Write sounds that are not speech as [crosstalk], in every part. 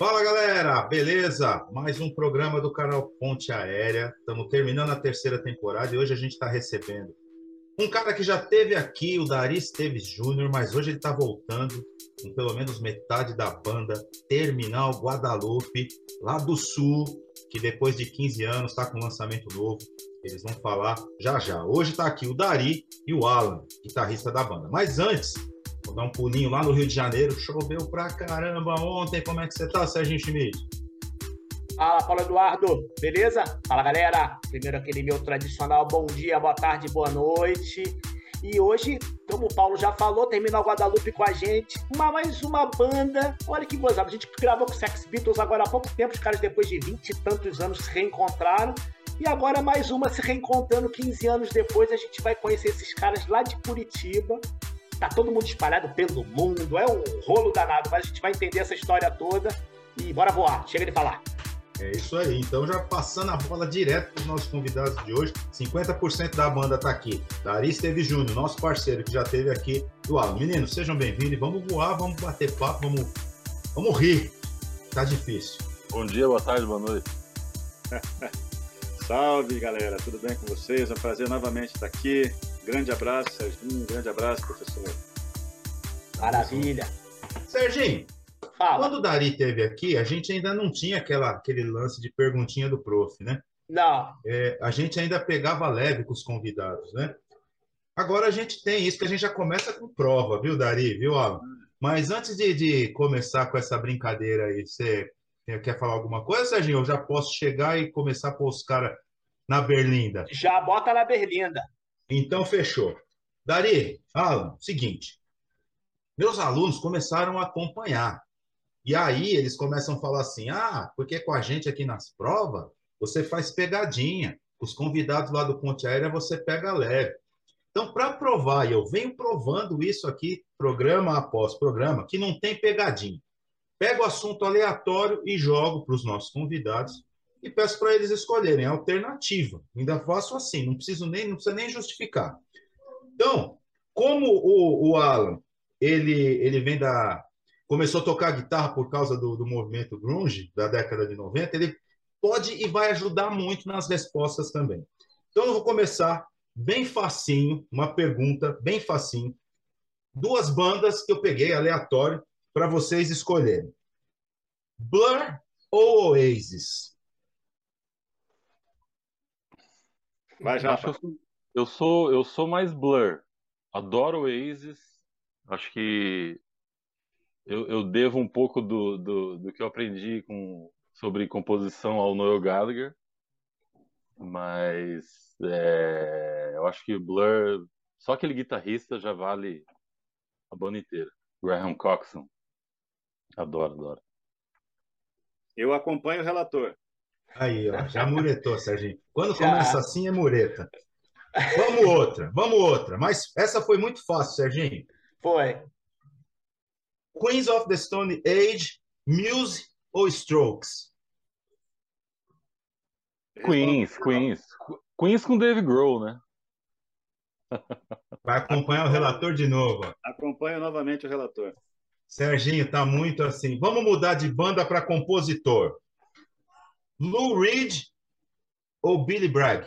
Fala galera, beleza? Mais um programa do canal Ponte Aérea. Estamos terminando a terceira temporada e hoje a gente está recebendo um cara que já teve aqui, o Dari Esteves Júnior, mas hoje ele está voltando com pelo menos metade da banda Terminal Guadalupe, lá do Sul, que depois de 15 anos está com um lançamento novo. Eles vão falar já já. Hoje está aqui o Dari e o Alan, guitarrista da banda. Mas antes, vou dar um pulinho lá no Rio de Janeiro. Choveu pra caramba ontem. Como é que você tá, Serginho Schmidt? Fala, Paulo Eduardo, beleza? Fala, galera. Primeiro aquele meu tradicional bom dia, boa tarde, boa noite. E hoje, como o Paulo já falou, termina o Guadalupe com a gente. Uma, mais uma banda. Olha que gozado. A gente gravou com Sex Beatles agora há pouco tempo. Os caras, depois de 20 e tantos anos, se reencontraram. E agora mais uma se reencontrando 15 anos depois. A gente vai conhecer esses caras lá de Curitiba. Tá todo mundo espalhado pelo mundo. É um rolo danado, mas a gente vai entender essa história toda. E bora voar. Chega de falar. É isso aí. Então, já passando a bola direto para os nossos convidados de hoje, 50% da banda está aqui. Dari Esteve Júnior, nosso parceiro que já esteve aqui do Alan. Meninos, sejam bem-vindos. Vamos voar, vamos bater papo, vamos, vamos rir. Tá difícil. Bom dia, boa tarde, boa noite. [laughs] Salve, galera. Tudo bem com vocês? É um prazer novamente estar aqui. Grande abraço, Serginho. Grande abraço, professor. Maravilha. Serginho, Fala. Quando o Dari teve aqui, a gente ainda não tinha aquela, aquele lance de perguntinha do prof, né? Não. É, a gente ainda pegava leve com os convidados, né? Agora a gente tem isso, que a gente já começa com prova, viu, Dari? Viu, Alan? Mas antes de, de começar com essa brincadeira aí, você quer falar alguma coisa, Serginho? Eu já posso chegar e começar a pôr os caras na berlinda? Já bota na berlinda. Então, fechou. Dari, Alan, seguinte. Meus alunos começaram a acompanhar. E aí eles começam a falar assim: ah, porque com a gente aqui nas provas, você faz pegadinha. Os convidados lá do Ponte Aérea você pega leve. Então, para provar, e eu venho provando isso aqui, programa após programa, que não tem pegadinha. Pego o assunto aleatório e jogo para os nossos convidados e peço para eles escolherem a alternativa. Ainda faço assim, não preciso nem, não precisa nem justificar. Então, como o, o Alan, ele, ele vem da, começou a tocar guitarra por causa do, do movimento grunge da década de 90, ele pode e vai ajudar muito nas respostas também. Então eu vou começar bem facinho, uma pergunta bem facinho. Duas bandas que eu peguei aleatório para vocês escolherem. Blur ou Oasis? Vai já. Eu sou eu sou mais Blur. Adoro Oasis. Acho que eu, eu devo um pouco do, do, do, que eu aprendi com, sobre composição ao Noel Gallagher, mas é, eu acho que Blur, só aquele guitarrista já vale a banda inteira. Graham Coxon. Adoro, adoro. Eu acompanho o relator. Aí, ó, já muretou, Serginho. Quando já. começa assim, é mureta. Vamos outra, vamos outra. Mas essa foi muito fácil, Serginho. Foi. Queens of the Stone Age, Muse ou Strokes? Queens, Queens. Queens com Dave Grohl, né? Vai acompanhar o relator de novo. Acompanha novamente o relator. Serginho, tá muito assim. Vamos mudar de banda para compositor. Lou Reed ou Billy Bragg?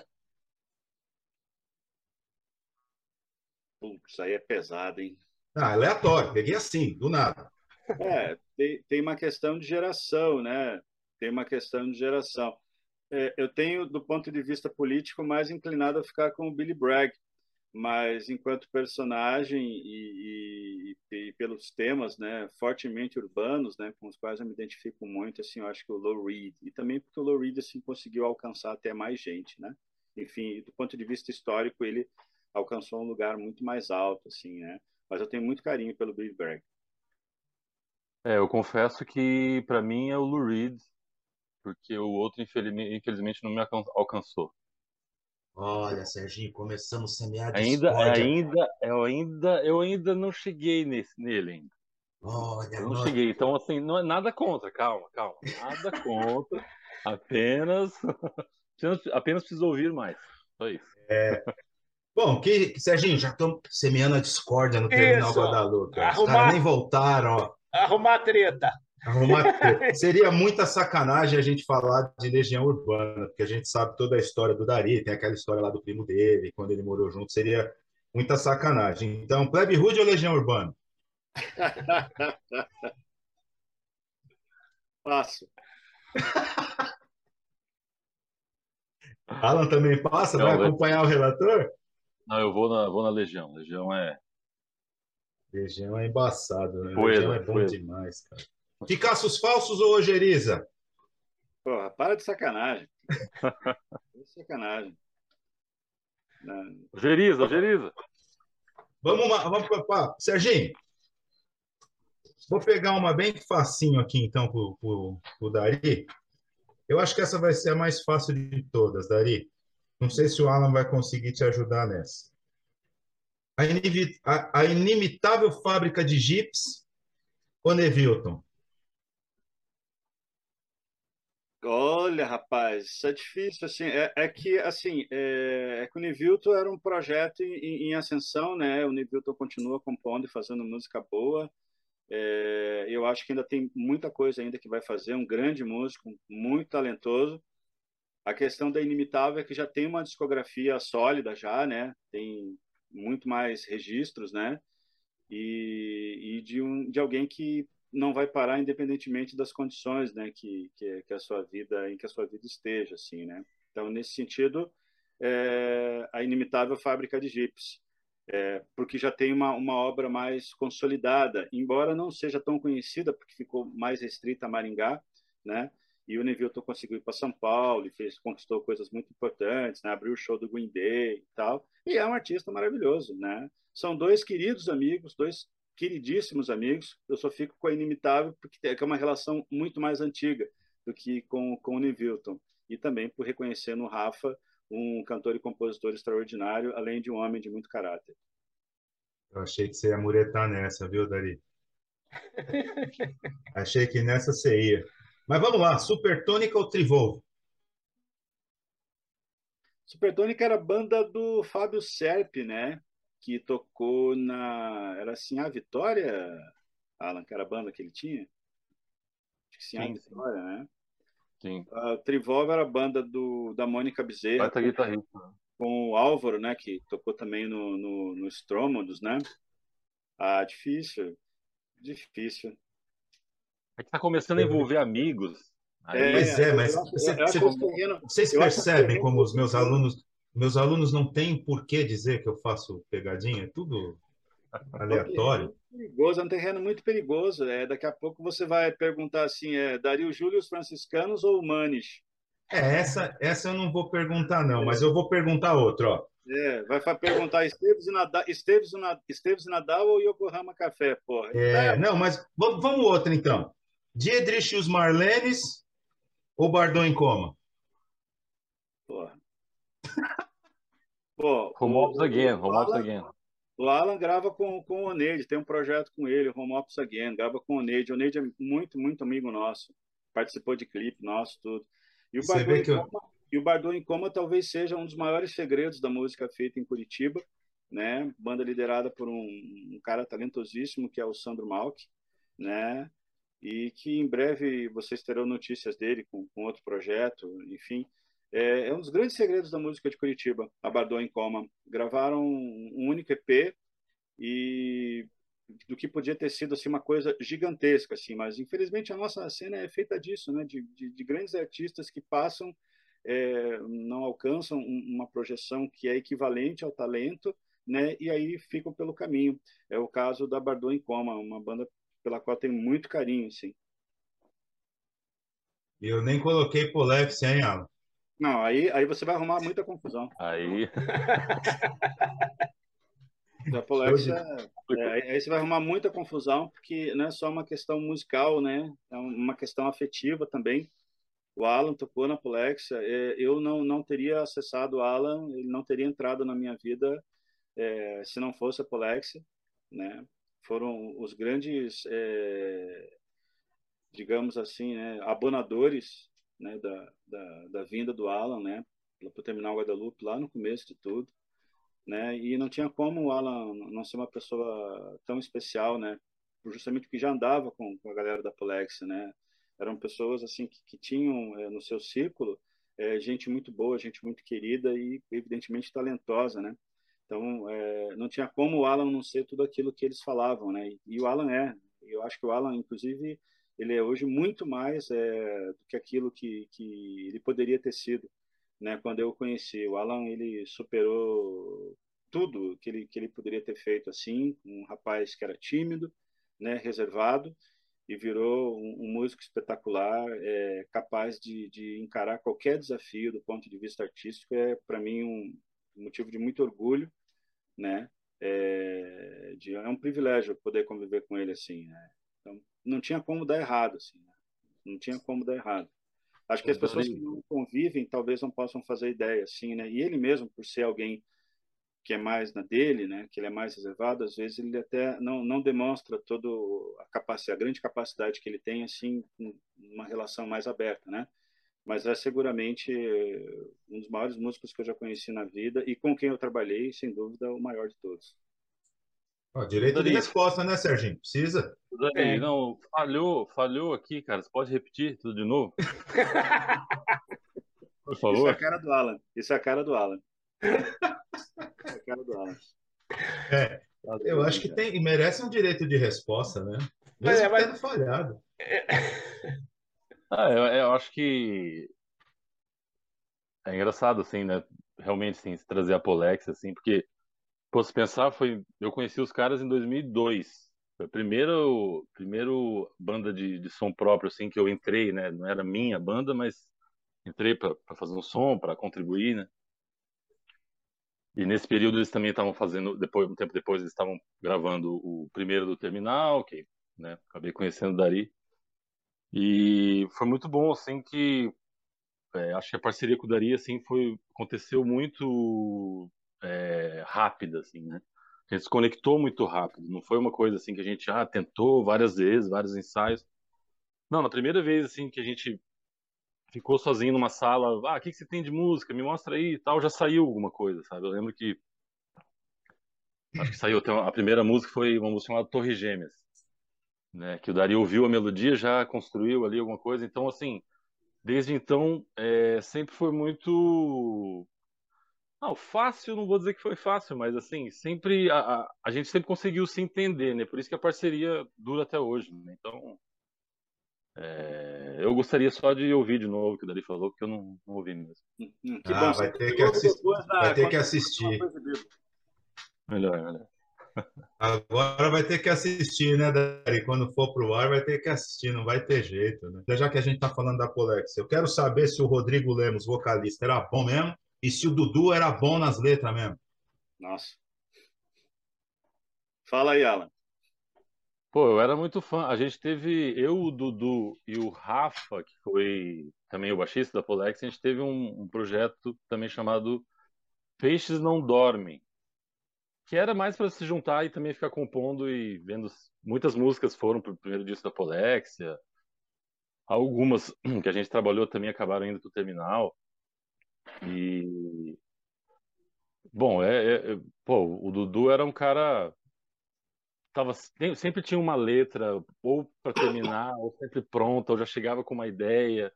Putz, aí é pesado, hein? Ah, aleatório, peguei assim, do nada. É, tem, tem uma questão de geração, né? Tem uma questão de geração. É, eu tenho, do ponto de vista político, mais inclinado a ficar com o Billy Bragg, mas enquanto personagem e, e, e, pelos temas, né, fortemente urbanos, né, com os quais eu me identifico muito, assim, eu acho que o Lou Reed e também porque o Lou Reed assim conseguiu alcançar até mais gente, né? Enfim, do ponto de vista histórico, ele alcançou um lugar muito mais alto, assim, né? mas eu tenho muito carinho pelo Billy Bragg. É, eu confesso que para mim é o Lou Reed, porque o outro infelizmente não me alcançou. Olha, Serginho, começamos a semear ainda, ainda, eu ainda, eu ainda não cheguei nesse, nele ainda. Olha, eu não cheguei, então assim, não é nada contra, calma, calma, nada contra, [laughs] [laughs] apenas, apenas preciso ouvir mais, só isso. É, Bom, que, Serginho, já estamos semeando a discórdia no terminal Isso. Guadalupe. Arrumar, Os caras nem voltaram, ó. Arrumar treta. Arrumar... [laughs] Seria muita sacanagem a gente falar de Legião Urbana, porque a gente sabe toda a história do Dari, tem aquela história lá do primo dele, quando ele morou junto, seria muita sacanagem. Então, Plebe Rude ou Legião Urbana? [laughs] Passo. Alan também passa? Não, vai acompanhar o relator? Não, eu vou na, vou na Legião. Legião é. Legião é embaçado, né? Poeira, Legião é bom poeira. demais, cara. Picaços falsos ou Ojeriza? Porra, para de sacanagem. [laughs] de sacanagem. Ojeriza, Ojeriza. Vamos, vamos para Serginho. Vou pegar uma bem facinho aqui, então, para o Dari. Eu acho que essa vai ser a mais fácil de todas, Dari. Não sei se o Alan vai conseguir te ajudar nessa. A, a, a inimitável fábrica de Jeeps ou Nevilton? Olha, rapaz, isso é difícil, assim, é, é que, assim, é, é, que o Nivilton era um projeto em, em, ascensão, né, o Nivilton continua compondo e fazendo música boa, é, eu acho que ainda tem muita coisa ainda que vai fazer, um grande músico, muito talentoso, a questão da Inimitável é que já tem uma discografia sólida já, né, tem muito mais registros, né, e, e de, um, de alguém que não vai parar independentemente das condições, né, que, que, que, a sua vida, em que a sua vida esteja, assim, né. Então, nesse sentido, é, a inimitável fábrica de Gips, é, porque já tem uma, uma obra mais consolidada, embora não seja tão conhecida, porque ficou mais restrita a Maringá, né, e o Nevilton conseguiu ir para São Paulo e fez, conquistou coisas muito importantes, né? abriu o show do Green Day e tal, e é um artista maravilhoso, né? São dois queridos amigos, dois queridíssimos amigos. Eu só fico com a Inimitável porque é uma relação muito mais antiga do que com, com o Nevilton. E também por reconhecer no Rafa um cantor e compositor extraordinário, além de um homem de muito caráter. Eu achei que você ia muretar nessa, viu, Dari? [laughs] achei que nessa você ia. Mas vamos lá, Supertônica ou Trivolvo? Supertônica era a banda do Fábio Serpe, né? Que tocou na. Era assim, a Vitória, Alan, que era a banda que ele tinha? Acho que sim, a Vitória, né? Sim. A Trivolva era a banda do, da Mônica Bezerra. Com, guitarrista. Com o Álvaro, né? Que tocou também no, no, no Strômodos, né? Ah, difícil. Difícil. É que tá começando a envolver amigos. Aí... É, pois é, mas você, você, vocês percebem como os meus alunos meus alunos não têm por que dizer que eu faço pegadinha, é tudo [laughs] aleatório. É perigoso, é um terreno muito perigoso. É, daqui a pouco você vai perguntar assim, é Dario Júlio os franciscanos ou Manes? É, essa, essa eu não vou perguntar não, é. mas eu vou perguntar outra, ó. É, vai perguntar Esteves e Nadal, Esteves, Esteves e Nadal ou Yokohama Café, porra. É, não, mas vamos outra então. Diedrich e os Marlenes ou Bardon em coma? Porra. Pô, home Ops Again, Home Ops Again. O Alan grava com, com o Oneide, tem um projeto com ele, Home Ops Again, grava com o Oneide. O Oneide é muito, muito amigo nosso. Participou de clipe nosso, tudo. E o Bardot em, Coma, eu... e o Bardot em Coma talvez seja um dos maiores segredos da música feita em Curitiba, né? Banda liderada por um, um cara talentosíssimo que é o Sandro Malk, né? E que em breve vocês terão notícias dele com, com outro projeto, enfim. É, é um dos grandes segredos da música de Curitiba, a Bardot em Coma. Gravaram um único EP e do que podia ter sido assim uma coisa gigantesca assim mas infelizmente a nossa cena é feita disso né? De, de, de grandes artistas que passam é, não alcançam uma projeção que é equivalente ao talento né? E aí ficam pelo caminho. É o caso da Bardot em Coma uma banda pela qual tenho muito carinho sim. Eu nem coloquei Polex hein Alan não, aí, aí você vai arrumar muita confusão. Aí. [laughs] Da Polex, é, aí você vai arrumar muita confusão, porque não é só uma questão musical, né? É uma questão afetiva também. O Alan tocou na Polex, é, eu não, não teria acessado o Alan, ele não teria entrado na minha vida é, se não fosse a Polex, né? Foram os grandes, é, digamos assim, né, abonadores né, da, da, da, vinda do Alan, né, para o terminal Guadalupe lá no começo de tudo, né, e não tinha como o Alan não ser uma pessoa tão especial, né, justamente porque já andava com, com a galera da Polex, né? Eram pessoas assim que, que tinham é, no seu círculo é, gente muito boa, gente muito querida e evidentemente talentosa, né? Então é, não tinha como o Alan não ser tudo aquilo que eles falavam, né? E, e o Alan é. Eu acho que o Alan, inclusive, ele é hoje muito mais é, do que aquilo que, que ele poderia ter sido, né? Quando eu o conheci, o Alan ele superou tudo que ele que ele poderia ter feito assim, um rapaz que era tímido, né? Reservado e virou um, um músico espetacular, é, capaz de, de encarar qualquer desafio do ponto de vista artístico. É para mim um motivo de muito orgulho, né? É, de, é um privilégio poder conviver com ele assim. Né? Então, não tinha como dar errado, assim. Né? Não tinha como dar errado. Acho que as pessoas que não convivem talvez não possam fazer ideia, assim, né? E ele mesmo, por ser alguém que é mais na dele, né, que ele é mais reservado, às vezes ele até não, não demonstra toda a capacidade, a grande capacidade que ele tem assim, uma relação mais aberta, né? Mas é seguramente um dos maiores músicos que eu já conheci na vida e com quem eu trabalhei, sem dúvida, o maior de todos. Ó, direito de resposta, né, Serginho? Precisa? É. não, falhou, falhou aqui, cara. Você pode repetir tudo de novo? [laughs] Por favor. Isso é a cara do Alan. Isso é a cara do Alan. É cara do Alan. É, eu acho que tem, merece um direito de resposta, né? Mesmo é, mas... tendo falhado. [laughs] Ah, eu, eu, acho que é engraçado, assim, né? Realmente, assim, se trazer a Polex, assim, porque, pô, se pensar, foi... eu conheci os caras em 2002. Foi a primeira, banda de, de som próprio, assim, que eu entrei, né? Não era minha banda, mas entrei para fazer um som, para contribuir, né? E nesse período eles também estavam fazendo, depois um tempo depois eles estavam gravando o primeiro do Terminal, que né, acabei conhecendo Dari. E foi muito bom, assim, que é, acho que a parceria com o Dari, assim, foi, aconteceu muito é, rápida, assim, né? A gente se conectou muito rápido, não foi uma coisa assim que a gente ah, tentou várias vezes, vários ensaios. Não, na primeira vez, assim, que a gente ficou sozinho numa sala, ah, o que, que você tem de música? Me mostra aí e tal, já saiu alguma coisa, sabe? Eu lembro que acho que saiu a primeira música foi uma música chamada Torre Gêmeas, né? Que o Dario ouviu a melodia, já construiu ali alguma coisa. Então, assim, desde então é, sempre foi muito não, fácil, não vou dizer que foi fácil, mas assim, sempre a, a, a gente sempre conseguiu se entender, né? Por isso que a parceria dura até hoje, né? Então, é, eu gostaria só de ouvir de novo o que o Dari falou, porque eu não, não ouvi mesmo. Hum, hum, que ah, bom, vai ter que, assistir, vai ter que assistir. Melhor, melhor. Agora vai ter que assistir, né, Dari? Quando for pro ar, vai ter que assistir, não vai ter jeito, né? Já que a gente tá falando da Polex, eu quero saber se o Rodrigo Lemos, vocalista, era bom mesmo e se o Dudu era bom nas letras mesmo. Nossa. Fala aí, Alan. Pô, eu era muito fã. A gente teve, eu, o Dudu e o Rafa, que foi também o baixista da Polex, a gente teve um, um projeto também chamado Peixes Não Dormem, que era mais para se juntar e também ficar compondo e vendo. Muitas músicas foram pro primeiro disco da Polexia, algumas que a gente trabalhou também acabaram indo pro terminal. E. Bom, é, é, é pô, o Dudu era um cara tava, sempre tinha uma letra, ou para terminar, ou sempre pronta, ou já chegava com uma ideia,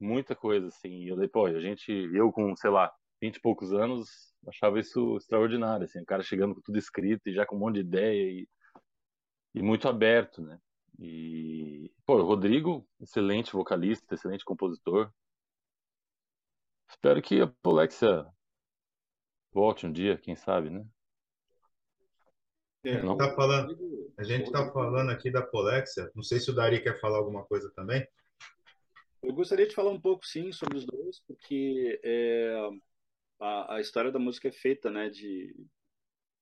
muita coisa, assim. E eu falei, pô, a gente, eu com, sei lá, 20 e poucos anos, achava isso extraordinário, assim, o cara chegando com tudo escrito e já com um monte de ideia e, e muito aberto, né? E, pô, o Rodrigo, excelente vocalista, excelente compositor. Espero que a Polexia volte um dia, quem sabe, né? É. Tá falando, a gente está falando aqui da Polexia. Não sei se o Dari quer falar alguma coisa também. Eu gostaria de falar um pouco, sim, sobre os dois, porque é, a, a história da música é feita né, de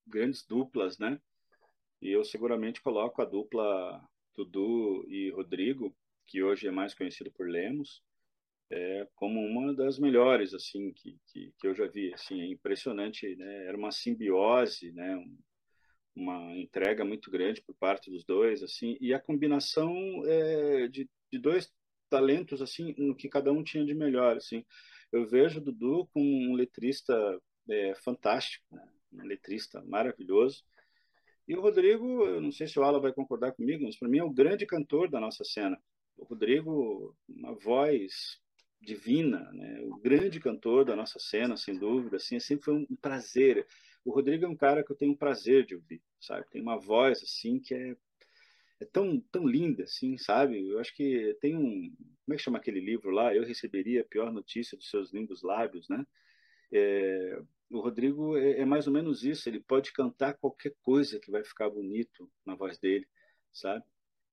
grandes duplas, né? E eu seguramente coloco a dupla Dudu e Rodrigo, que hoje é mais conhecido por Lemos, é, como uma das melhores assim que, que, que eu já vi. Assim, é impressionante, né? Era uma simbiose, né? Um, uma entrega muito grande por parte dos dois, assim, e a combinação é, de, de dois talentos, assim, no que cada um tinha de melhor, assim. Eu vejo o Dudu como um letrista é, fantástico, né? um letrista maravilhoso, E o Rodrigo, eu não sei se o Ala vai concordar comigo, mas para mim é o grande cantor da nossa cena. O Rodrigo, uma voz divina, né? o grande cantor da nossa cena, sem dúvida. Assim, sempre foi um prazer. O Rodrigo é um cara que eu tenho um prazer de ouvir, sabe? Tem uma voz assim que é, é tão, tão linda, assim, sabe? Eu acho que tem um. Como é que chama aquele livro lá? Eu receberia a pior notícia dos seus lindos lábios, né? É, o Rodrigo é, é, mais ou menos isso. Ele pode cantar qualquer coisa que vai ficar bonito na voz dele, sabe?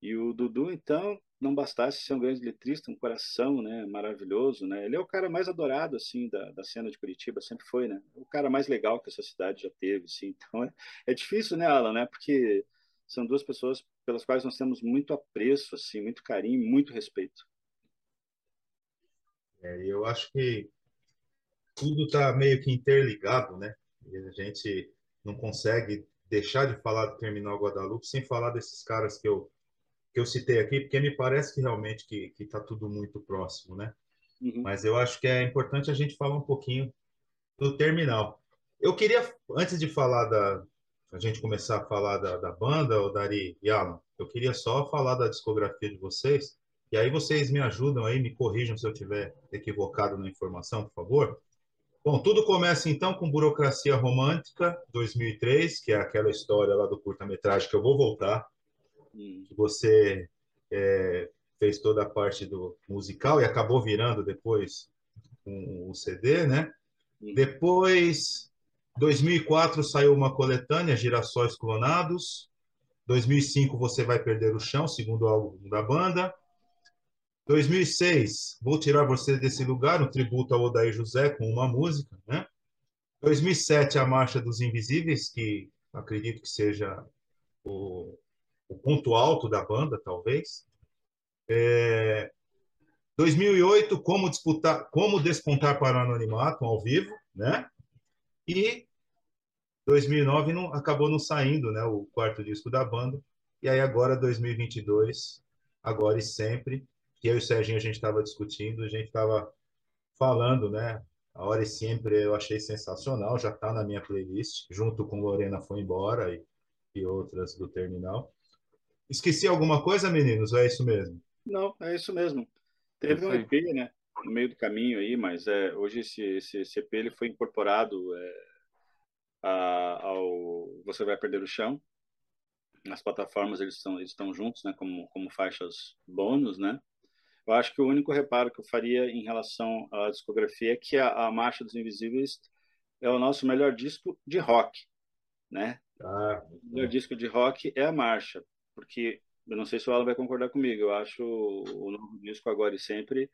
E o Dudu, então, não bastasse ser um grande letrista, um coração, né, maravilhoso, né? Ele é o cara mais adorado assim da, da cena de Curitiba, sempre foi, né? O cara mais legal que essa cidade já teve, assim. [laughs] Então é, é difícil, né, Alan, né? Porque são duas pessoas pelas quais nós temos muito apreço, assim, muito carinho, muito respeito. É, eu acho que tudo está meio que interligado, né? E a gente não consegue deixar de falar do Terminal Guadalupe sem falar desses caras que eu que eu citei aqui, porque me parece que realmente que está tudo muito próximo, né? Uhum. Mas eu acho que é importante a gente falar um pouquinho do terminal. Eu queria, antes de falar da. A gente começar a falar da, da banda, o Dari e Alan, eu queria só falar da discografia de vocês, e aí vocês me ajudam aí, me corrijam se eu tiver equivocado na informação, por favor. Bom, tudo começa então com Burocracia Romântica, 2003, que é aquela história lá do curta-metragem que eu vou voltar, que você é, fez toda a parte do musical e acabou virando depois um, o CD, né? Depois, 2004 saiu uma coletânea, Girassóis Clonados. 2005 você vai perder o chão, segundo álbum da banda. 2006, Vou Tirar Você Desse Lugar, um tributo ao Odair José com uma música, né? 2007, A Marcha dos Invisíveis, que acredito que seja o, o ponto alto da banda, talvez. É, 2008, como disputar, como despontar para o anonimato ao vivo, né? E 2009 não, acabou não saindo, né? O quarto disco da banda. E aí agora 2022, agora e sempre, que eu e o Serginho a gente estava discutindo, a gente estava falando, né? A hora e sempre eu achei sensacional, já está na minha playlist, junto com Lorena Foi Embora e, e outras do Terminal. Esqueci alguma coisa, meninos? Ou é isso mesmo? Não, é isso mesmo. Teve um EP, né? No meio do caminho aí, mas é, hoje esse, esse, esse EP ele foi incorporado é, a, ao Você Vai Perder o Chão. Nas plataformas eles estão, eles estão juntos, né? Como, como faixas bônus, né? Eu acho que o único reparo que eu faria em relação à discografia é que a, a Marcha dos Invisíveis é o nosso melhor disco de rock, né? Ah, o melhor disco de rock é a Marcha porque eu não sei se o Alan vai concordar comigo, eu acho o novo disco Agora e Sempre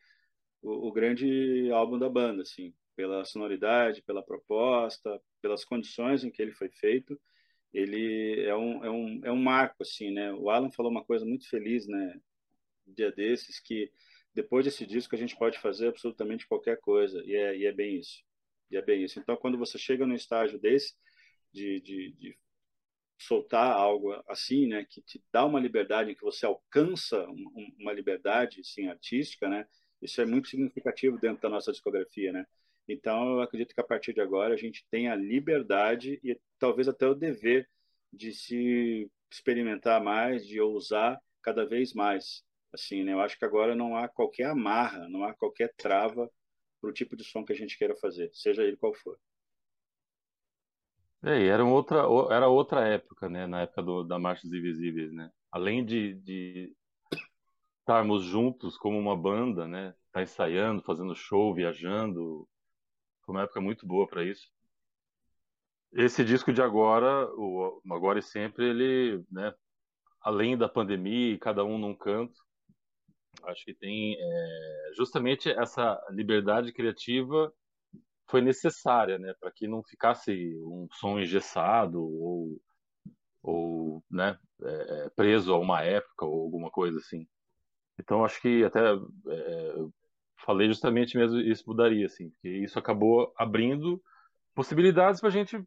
o, o grande álbum da banda, assim, pela sonoridade, pela proposta, pelas condições em que ele foi feito, ele é um, é um, é um marco, assim, né? O Alan falou uma coisa muito feliz, né, um dia desses, que depois desse disco a gente pode fazer absolutamente qualquer coisa, e é, e é bem isso. E é bem isso. Então, quando você chega num estágio desse, de, de, de soltar algo assim, né, que te dá uma liberdade, que você alcança uma liberdade, sim, artística, né, isso é muito significativo dentro da nossa discografia, né. Então, eu acredito que a partir de agora a gente tem a liberdade e talvez até o dever de se experimentar mais, de ousar cada vez mais. Assim, né? Eu acho que agora não há qualquer amarra, não há qualquer trava para o tipo de som que a gente queira fazer, seja ele qual for. É, era outra, era outra época, né? Na época do, da Marchas Invisíveis, né? Além de, de estarmos juntos como uma banda, né? Tá ensaiando, fazendo show, viajando. Foi uma época muito boa para isso. Esse disco de agora, o Agora e Sempre, ele, né? Além da pandemia, cada um num canto, acho que tem é, justamente essa liberdade criativa foi necessária, né, para que não ficasse um som engessado ou, ou né, é, é, preso a uma época ou alguma coisa assim. Então acho que até é, falei justamente mesmo isso mudaria, assim, porque isso acabou abrindo possibilidades para a gente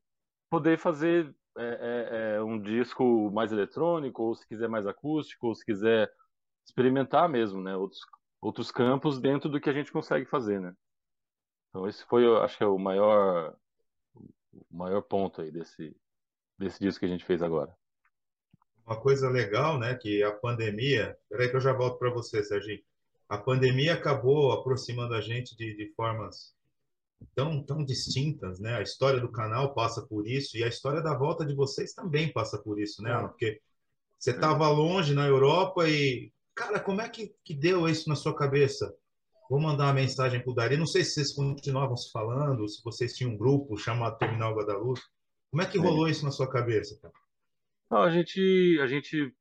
poder fazer é, é, é, um disco mais eletrônico, ou se quiser mais acústico, ou se quiser experimentar mesmo, né, outros outros campos dentro do que a gente consegue fazer, né? Então esse foi, eu acho que é o maior, o maior ponto aí desse, desse disco que a gente fez agora. uma coisa legal, né? Que a pandemia. Peraí, que eu já volto para você, Serginho. A pandemia acabou aproximando a gente de, de formas tão, tão distintas, né? A história do canal passa por isso e a história da volta de vocês também passa por isso, né, Alan? Porque você estava longe na Europa e, cara, como é que, que deu isso na sua cabeça? Vou mandar uma mensagem para o Dari. Não sei se vocês continuavam se falando, se vocês tinham um grupo chamado Terminal Guadalupe. Como é que rolou isso na sua cabeça, cara? Não, a gente, a gente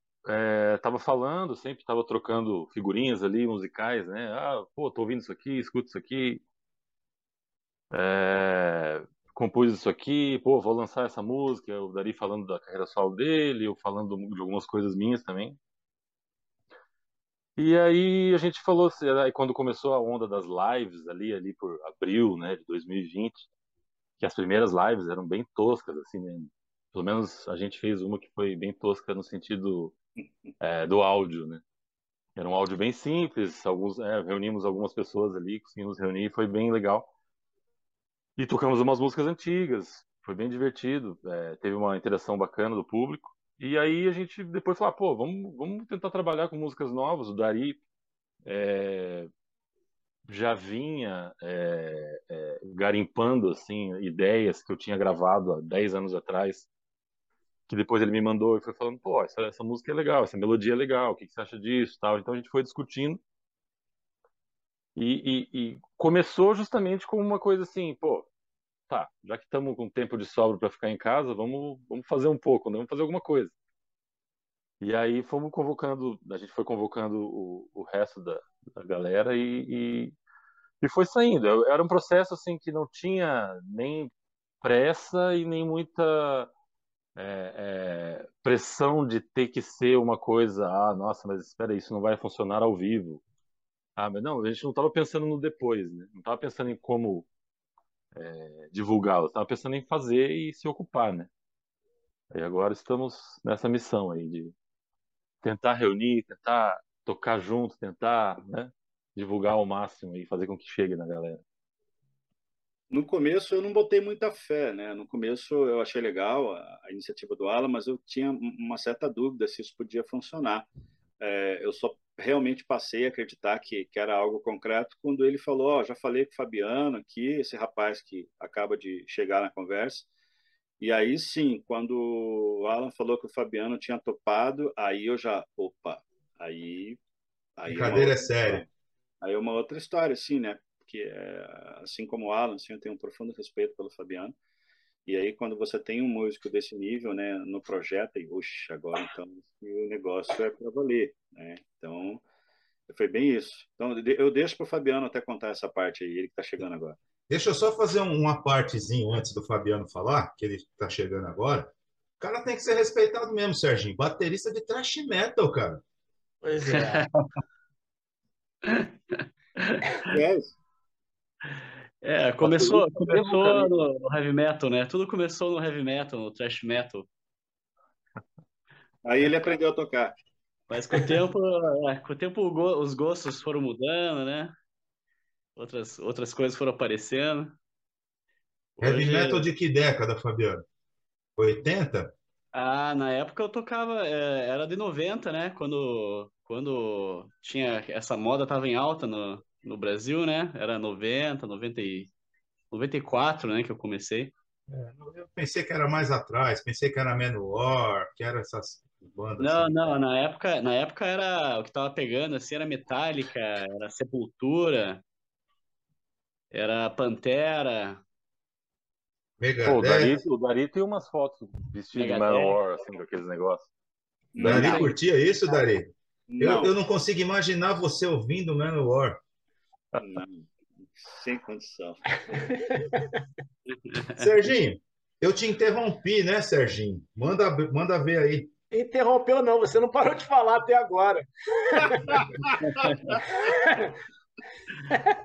estava é, falando, sempre estava trocando figurinhas ali, musicais, né? Ah, pô, tô ouvindo isso aqui, escuto isso aqui. É, compus isso aqui, pô, vou lançar essa música. Eu Dari falando da carreira solo dele, eu falando de algumas coisas minhas também. E aí a gente falou, assim, quando começou a onda das lives ali, ali por abril, né, de 2020, que as primeiras lives eram bem toscas, assim, né? Pelo menos a gente fez uma que foi bem tosca no sentido é, do áudio, né? Era um áudio bem simples, alguns, é, reunimos algumas pessoas ali, conseguimos reunir, foi bem legal. E tocamos umas músicas antigas, foi bem divertido, é, teve uma interação bacana do público. E aí a gente depois falou, pô, vamos, vamos tentar trabalhar com músicas novas. O Dari é, já vinha é, é, garimpando assim ideias que eu tinha gravado há 10 anos atrás, que depois ele me mandou e foi falando, pô, essa, essa música é legal, essa melodia é legal, o que, que você acha disso, tal. Então a gente foi discutindo e, e, e começou justamente com uma coisa assim, pô, tá, já que estamos com tempo de sobra para ficar em casa, vamos, vamos fazer um pouco, né? vamos fazer alguma coisa. E aí fomos convocando, a gente foi convocando o, o resto da, da galera e, e, e, foi saindo. Era um processo assim que não tinha nem pressa e nem muita é, é, pressão de ter que ser uma coisa, ah, nossa, mas espera isso não vai funcionar ao vivo. Ah, mas não, a gente não estava pensando no depois, né? Não estava pensando em como é, divulgá-lo, estava pensando em fazer e se ocupar, né? E agora estamos nessa missão aí de tentar reunir, tentar tocar junto, tentar né, divulgar ao máximo e fazer com que chegue na galera. No começo eu não botei muita fé, né? No começo eu achei legal a, a iniciativa do Alan, mas eu tinha uma certa dúvida se isso podia funcionar. É, eu só realmente passei a acreditar que, que era algo concreto quando ele falou: oh, já falei com o Fabiano aqui, esse rapaz que acaba de chegar na conversa. E aí sim, quando o Alan falou que o Fabiano tinha topado, aí eu já, opa, aí. aí Brincadeira é, é séria. Aí é uma outra história, assim, né? Porque é, assim como o Alan, assim, eu tenho um profundo respeito pelo Fabiano. E aí, quando você tem um músico desse nível, né, no projeto, e, oxe, agora então o negócio é para valer, né? Então, foi bem isso. Então, eu deixo para o Fabiano até contar essa parte aí, ele que está chegando agora. Deixa eu só fazer uma partezinho antes do Fabiano falar, que ele está chegando agora. O cara tem que ser respeitado mesmo, Serginho. Baterista de thrash metal, cara. Pois é. é. [laughs] É, começou, começou no, no, heavy metal, né? Tudo começou no heavy metal, no thrash metal. Aí ele aprendeu a tocar. Mas com o tempo, [laughs] é, com o tempo os gostos foram mudando, né? Outras, outras coisas foram aparecendo. Heavy Hoje... metal de que década, Fabiano? 80? Ah, na época eu tocava, é, era de 90, né? Quando, quando tinha essa moda tava em alta no, no Brasil, né? Era 90, 90 e 94, né, que eu comecei. É, eu pensei que era mais atrás, pensei que era Manowar, que era essas bandas. Não, assim. não, na época, na época era o que tava pegando, assim, era Metallica, era Sepultura, era Pantera. Megadeth. Pô, o, Dari, o Dari tem umas fotos vestido de Manowar, assim, com aqueles negócios. Dari curtia isso, Dari? Eu, eu não consigo imaginar você ouvindo Manowar. Sem condição. [laughs] Serginho, eu te interrompi, né, Serginho? Manda, manda ver aí. Interrompeu, não, você não parou de falar até agora. [laughs]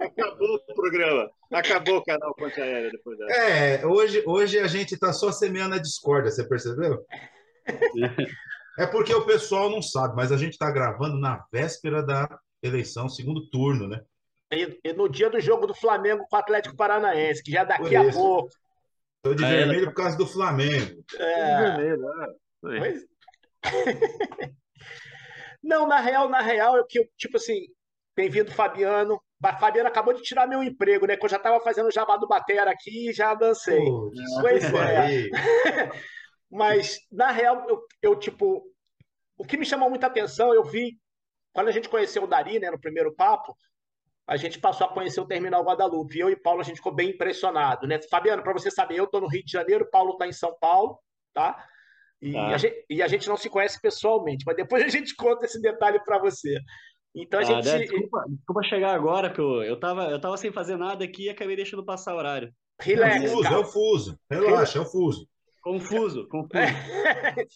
Acabou o programa. Acabou o canal Ponte Aérea depois dessa. É, hoje, hoje a gente está só semeando a discórdia, você percebeu? [laughs] É porque o pessoal não sabe, mas a gente está gravando na véspera da eleição, segundo turno, né? E, e, no dia do jogo do Flamengo com o Atlético Paranaense, que já daqui a pouco. Estou de vermelho por causa do Flamengo. É. vermelho, é. Pois, [laughs] Não, na real, na real, eu que tipo assim, bem-vindo Fabiano. Fabiano acabou de tirar meu emprego, né? Que eu já estava fazendo o jabá do Batera aqui e já dancei. pois é. [laughs] Mas, na real, eu, eu, tipo, o que me chamou muita atenção, eu vi, quando a gente conheceu o Dari, né, no primeiro papo, a gente passou a conhecer o Terminal Guadalupe. Eu e Paulo, a gente ficou bem impressionado, né? Fabiano, para você saber, eu estou no Rio de Janeiro, Paulo está em São Paulo, tá? E, tá. A gente, e, a gente, não se conhece pessoalmente, mas depois a gente [laughs] conta esse detalhe para você. Então a ah, gente. Desculpa, desculpa, chegar agora, que eu, eu, tava, eu tava sem fazer nada aqui e acabei deixando passar o horário. Relax. É fuso, é o fuso. Relaxa, é o fuso. [laughs] Confuso, confuso. [laughs]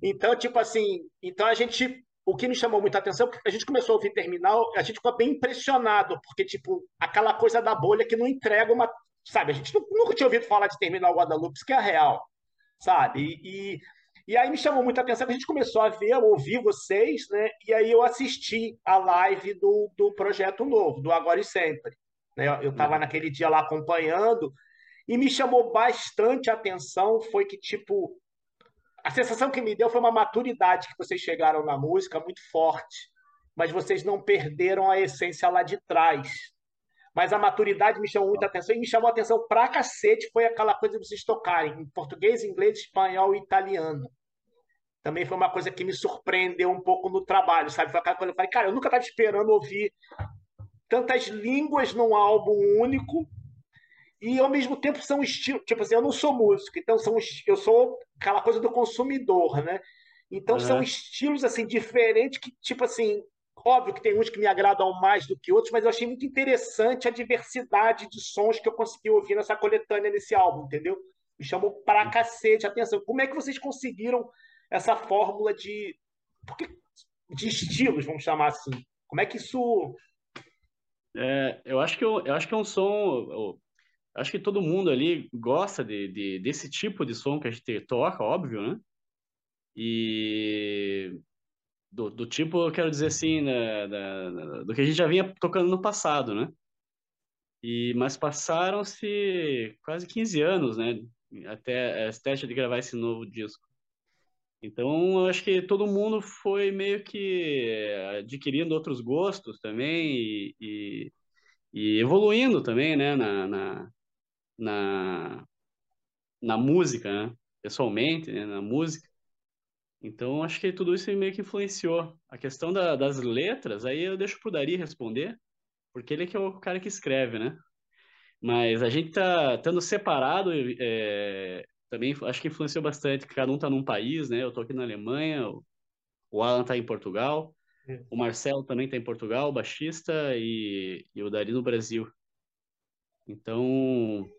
então, tipo assim, então a gente o que me chamou muita atenção, porque a gente começou a ouvir Terminal, a gente ficou bem impressionado, porque, tipo, aquela coisa da bolha que não entrega uma. Sabe, a gente nunca tinha ouvido falar de Terminal Guadalupe, isso que é real, sabe? E, e aí me chamou muita atenção a gente começou a ver, a ouvir vocês, né? E aí eu assisti a live do, do projeto novo, do Agora e Sempre. Né? Eu estava uhum. naquele dia lá acompanhando, e me chamou bastante atenção foi que, tipo, a sensação que me deu foi uma maturidade que vocês chegaram na música muito forte, mas vocês não perderam a essência lá de trás. Mas a maturidade me chamou muita atenção e me chamou a atenção pra cacete foi aquela coisa de vocês tocarem em português, inglês, espanhol e italiano. Também foi uma coisa que me surpreendeu um pouco no trabalho, sabe? Foi aquela coisa que eu falei, cara, eu nunca estava esperando ouvir tantas línguas num álbum único e ao mesmo tempo são estilos. Tipo assim, eu não sou músico, então são, eu sou aquela coisa do consumidor, né? Então uhum. são estilos assim diferentes que, tipo assim, óbvio que tem uns que me agradam mais do que outros, mas eu achei muito interessante a diversidade de sons que eu consegui ouvir nessa coletânea nesse álbum, entendeu? Me chamou pra cacete a atenção. Como é que vocês conseguiram essa fórmula de de estilos, vamos chamar assim? Como é que isso é, eu acho que eu, eu acho que é um som acho que todo mundo ali gosta de, de, desse tipo de som que a gente toca, óbvio, né? E do, do tipo, eu quero dizer assim, né, da, da, do que a gente já vinha tocando no passado, né? E, mas passaram-se quase 15 anos, né? Até a estética de gravar esse novo disco. Então, eu acho que todo mundo foi meio que adquirindo outros gostos também e, e, e evoluindo também, né? Na, na, na, na música, né? pessoalmente, né? na música. Então, acho que tudo isso meio que influenciou. A questão da, das letras, aí eu deixo pro Dari responder, porque ele é que é o cara que escreve, né? Mas a gente tá estando separado, é, também acho que influenciou bastante, cada um tá num país, né? Eu tô aqui na Alemanha, o Alan tá em Portugal, é. o Marcelo também tá em Portugal, baixista, e, e o Dari no Brasil. Então,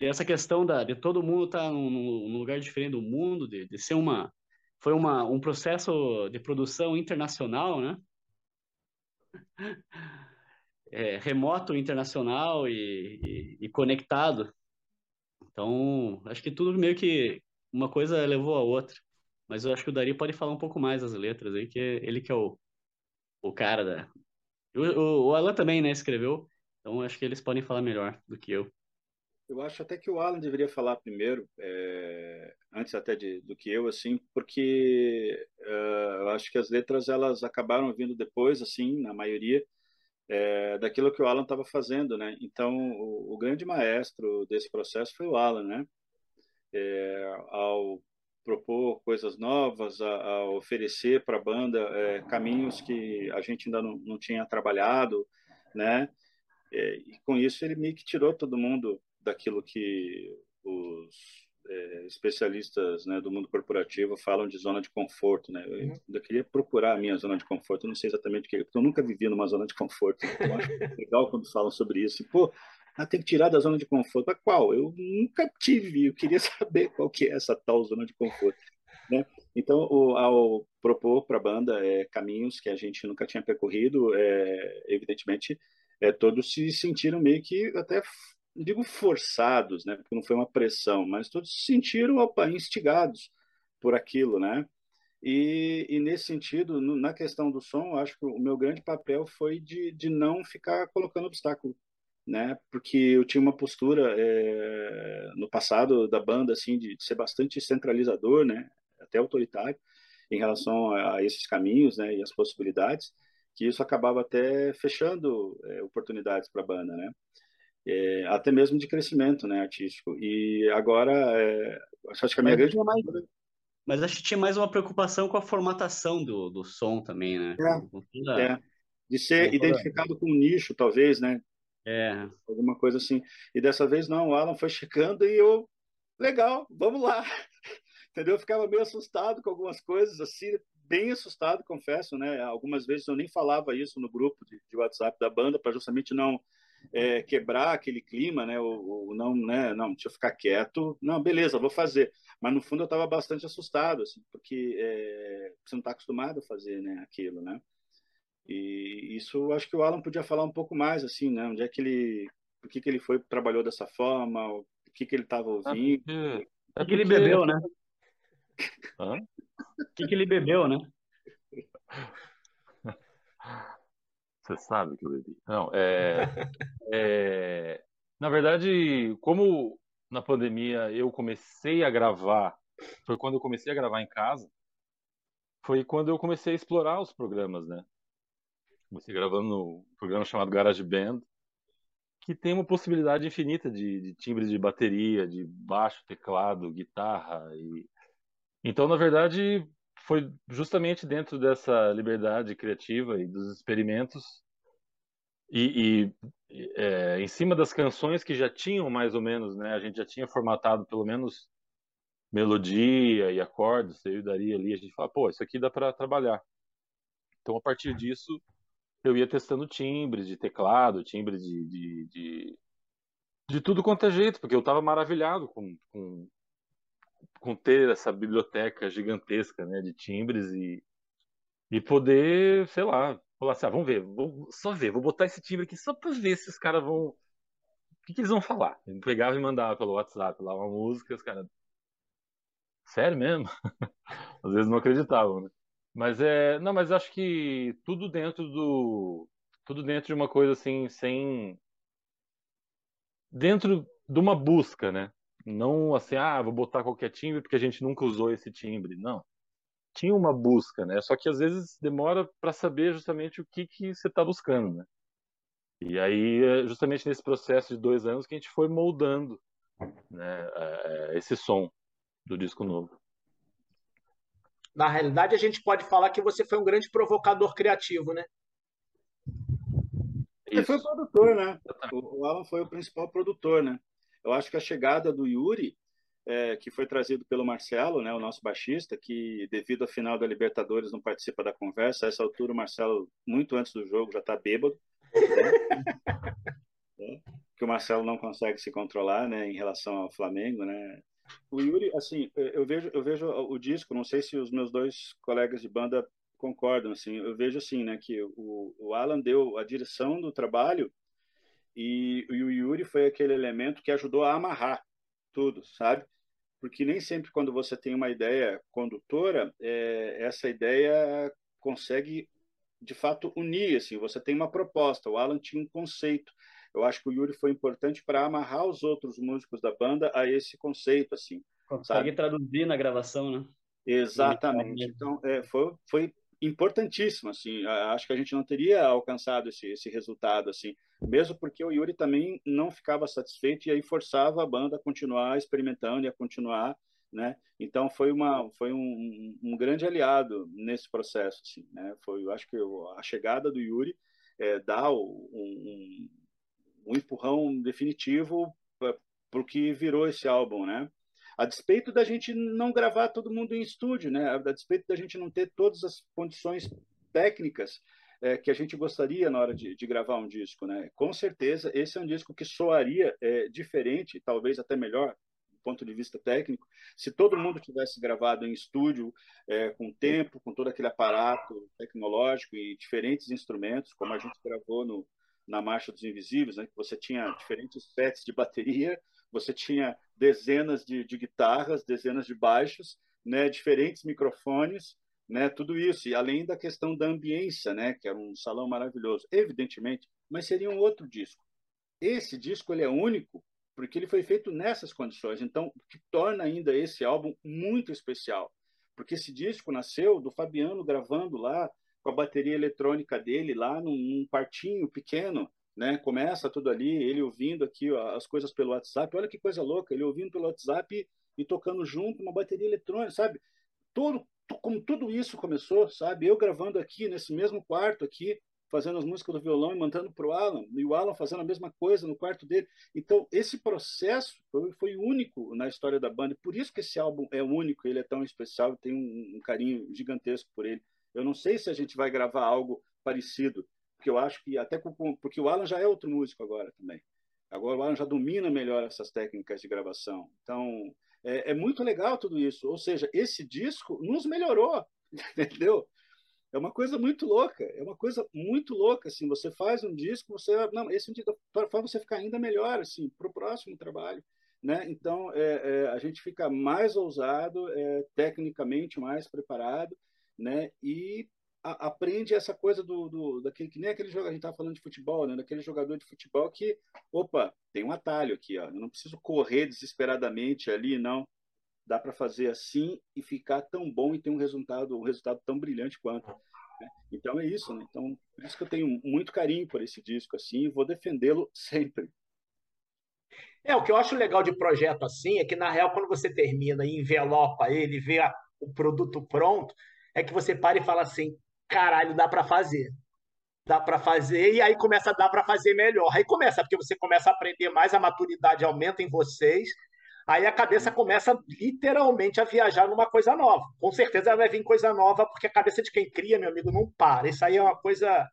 essa questão da, de todo mundo estar tá num, num, lugar diferente do mundo, de, de ser uma. Foi uma, um processo de produção internacional, né? [laughs] É, remoto, internacional e, e, e, conectado. Então, acho que tudo meio que uma coisa levou a outra. Mas eu acho que o Dari pode falar um pouco mais das letras aí, que ele que é o, o cara da. O, o, o Alan também, né, escreveu. Então, acho que eles podem falar melhor do que eu. Eu acho até que o Alan deveria falar primeiro, é, antes até de, do que eu, assim, porque uh, eu acho que as letras elas acabaram vindo depois, assim, na maioria, é, daquilo que o Alan estava fazendo, né? Então, o, o, grande maestro desse processo foi o Alan, né? É, ao propor coisas novas, a, a oferecer para a banda caminhos que a gente ainda não, não tinha trabalhado, né? E com isso ele meio que tirou todo mundo daquilo que os é, especialistas né, do mundo corporativo falam de zona de conforto. Né? Eu uhum. queria procurar a minha zona de conforto, não sei exatamente o que, porque eu nunca vivi numa zona de conforto. Eu acho [laughs] legal quando falam sobre isso. Pô, ah, tem que tirar da zona de conforto. Mas qual? Eu nunca tive, eu queria [laughs] saber qual que é essa tal zona de conforto. Né? Então, o, ao propor para a banda é, caminhos que a gente nunca tinha percorrido, é, evidentemente, é, todos se sentiram meio que até digo forçados, né, porque não foi uma pressão, mas todos se sentiram opa, instigados por aquilo, né? E, e nesse sentido, no, na questão do som, acho que o meu grande papel foi de, de não ficar colocando obstáculo, né? Porque eu tinha uma postura é, no passado da banda assim de, de ser bastante centralizador, né? Até autoritário. em relação a, a esses caminhos, né, e as possibilidades, que isso acabava até fechando é, oportunidades para a banda, né? É, até mesmo de crescimento, né, artístico. E agora, é, acho que a minha Mas grande mais- Mas acho que tinha mais uma preocupação com a formatação do, do som também, né? Toda- é, de ser identificado com um nicho, talvez, né? É, alguma coisa assim. E dessa vez não, o Alan foi checando e eu, legal, vamos lá. [laughs] Entendeu? Eu ficava meio assustado com algumas coisas, assim, bem assustado, confesso, né? Algumas vezes eu nem falava isso no grupo de, de WhatsApp da banda, para justamente não é, quebrar aquele clima, né? Ou, ou não, né? Não, deixa eu ficar quieto. Não, beleza, vou fazer. Mas no fundo eu estava bastante assustado, assim, porque é, você não está acostumado a fazer, né? Aquilo, né? E isso acho que o Alan podia falar um pouco mais, assim, né? Onde é que ele, por que que ele foi trabalhou dessa forma, o que que ele estava É ouvindo. porque- o é que, que ele porque- bebeu, né? O que, que ele bebeu, né? [laughs] Você sabe que eu bebi. Não, é, [laughs] é, na verdade, como na pandemia eu comecei a gravar, foi quando eu comecei a gravar em casa, foi quando eu comecei a explorar os programas, né? Comecei gravando no programa chamado GarageBand, que tem uma possibilidade infinita de, de timbres de bateria, de baixo, teclado, guitarra e então, na verdade, foi justamente dentro dessa liberdade criativa e dos experimentos e, e, é, em cima das canções que já tinham mais ou menos, né? A gente já tinha formatado pelo menos melodia e acordes, eu e o Dari ali, a gente fala, pô, isso aqui dá para trabalhar. Então, a partir disso, eu ia testando timbres de teclado, timbres de, de, de, de tudo quanto é jeito, porque eu estava maravilhado com, com, com ter essa biblioteca gigantesca, né, de timbres e, e poder, sei lá, falar assim, ah, vamos ver, vou só ver, vou botar esse timbre aqui só para ver se os caras vão, o que, que eles vão falar. Eu pegava e mandava pelo WhatsApp lá uma música, os caras, sério mesmo? [laughs] Às vezes não acreditavam, né? Mas é, não, mas acho que tudo dentro do, tudo dentro de uma coisa assim, sem, dentro de uma busca, né? Não assim, ah, vou botar qualquer timbre porque a gente nunca usou esse timbre. Não. Tinha uma busca, né? Só que às vezes demora para saber justamente o que, que você está buscando, né? E aí, é justamente nesse processo de dois anos que a gente foi moldando né, esse som do disco novo. Na realidade, a gente pode falar que você foi um grande provocador criativo, né? Ele foi o produtor, né? O Alan foi o principal produtor, né? Eu acho que a chegada do Yuri, é, que foi trazido pelo Marcelo, né, o nosso baixista, que devido à final da Libertadores não participa da conversa. A essa altura, o Marcelo, muito antes do jogo, já está bêbado. Né? [laughs] é, que o Marcelo não consegue se controlar, né, em relação ao Flamengo, né? O Yuri, assim, eu vejo, eu vejo o disco. Não sei se os meus dois colegas de banda concordam, assim. Eu vejo assim, né, que o, o Alan deu a direção do trabalho e, e o Yuri foi aquele elemento que ajudou a amarrar tudo, sabe? Porque nem sempre quando você tem uma ideia condutora, é, essa ideia consegue de fato unir, assim. Você tem uma proposta. O Alan tinha um conceito. Eu acho que o Yuri foi importante para amarrar os outros músicos da banda a esse conceito, assim. Consegue sabe? traduzir na gravação, né? Exatamente. Então, é, foi, foi importantíssimo, assim. Acho que a gente não teria alcançado esse, esse resultado, assim. Mesmo porque o Yuri também não ficava satisfeito e aí forçava a banda a continuar experimentando e a continuar, né? Então, foi, uma, foi um, um grande aliado nesse processo, assim, né? Foi, acho que a chegada do Yuri é, dá um, um um empurrão definitivo para o que virou esse álbum, né? A despeito da gente não gravar todo mundo em estúdio, né? A despeito da gente não ter todas as condições técnicas é, que a gente gostaria na hora de, de, gravar um disco, né? Com certeza, esse é um disco que soaria é, diferente, talvez até melhor, do ponto de vista técnico, se todo mundo tivesse gravado em estúdio, é, com tempo, com todo aquele aparato tecnológico e diferentes instrumentos, como a gente gravou no, na Marcha dos Invisíveis, né? que você tinha diferentes sets de bateria, você tinha dezenas de, de guitarras, dezenas de baixos, né? diferentes microfones, né? tudo isso, e além da questão da ambiência, né? que era um salão maravilhoso, evidentemente, mas seria um outro disco. Esse disco ele é único porque ele foi feito nessas condições, então, o que torna ainda esse álbum muito especial, porque esse disco nasceu do Fabiano gravando lá com a bateria eletrônica dele lá num, num pequeno, né? Começa tudo ali, ele ouvindo aqui ó, as coisas pelo WhatsApp. Olha que coisa louca, ele ouvindo pelo WhatsApp e, tocando junto uma bateria eletrônica, sabe? Todo como tudo isso começou, sabe? Eu gravando aqui nesse mesmo quarto aqui, fazendo as músicas do violão e mandando para o Alan, e o Alan fazendo a mesma coisa no quarto dele. Então, esse processo foi, foi único na história da banda, por isso que esse álbum é único, ele é tão especial, tem um, um carinho gigantesco por ele. Eu não sei se a gente vai gravar algo parecido, porque eu acho que até com, porque o Alan já é outro músico agora também. Agora o Alan já domina melhor essas técnicas de gravação. Então, é, é muito legal tudo isso. Ou seja, esse disco nos melhorou, [laughs] entendeu? É uma coisa muito louca, é uma coisa muito louca, assim, você faz um disco, você, não, esse disco faz você ficar ainda melhor, assim, para o próximo trabalho, né? Então, é, é, a gente fica mais ousado, é, tecnicamente mais preparado, né? E a, aprende essa coisa do, do daquele que nem aquele jogador, a gente estava falando de futebol, né? Daquele jogador de futebol que, opa, tem um atalho aqui, ó, eu não preciso correr desesperadamente ali, não dá para fazer assim e ficar tão bom e ter um resultado, um resultado tão brilhante quanto. Né? Então é isso, né? Então por isso que eu tenho muito carinho por esse disco assim, e vou defendê-lo sempre. É, o que eu acho legal de projeto assim é que, na real, quando você termina e envelopa ele, vê a, o produto pronto, é que você para e fala assim: caralho, dá para fazer. Dá para fazer, e aí começa a dar para fazer melhor. Aí começa, porque você começa a aprender mais, a maturidade aumenta em vocês, aí a cabeça começa literalmente a viajar numa coisa nova. Com certeza vai vir coisa nova, porque a cabeça de quem cria, meu amigo, não para. Isso aí é uma coisa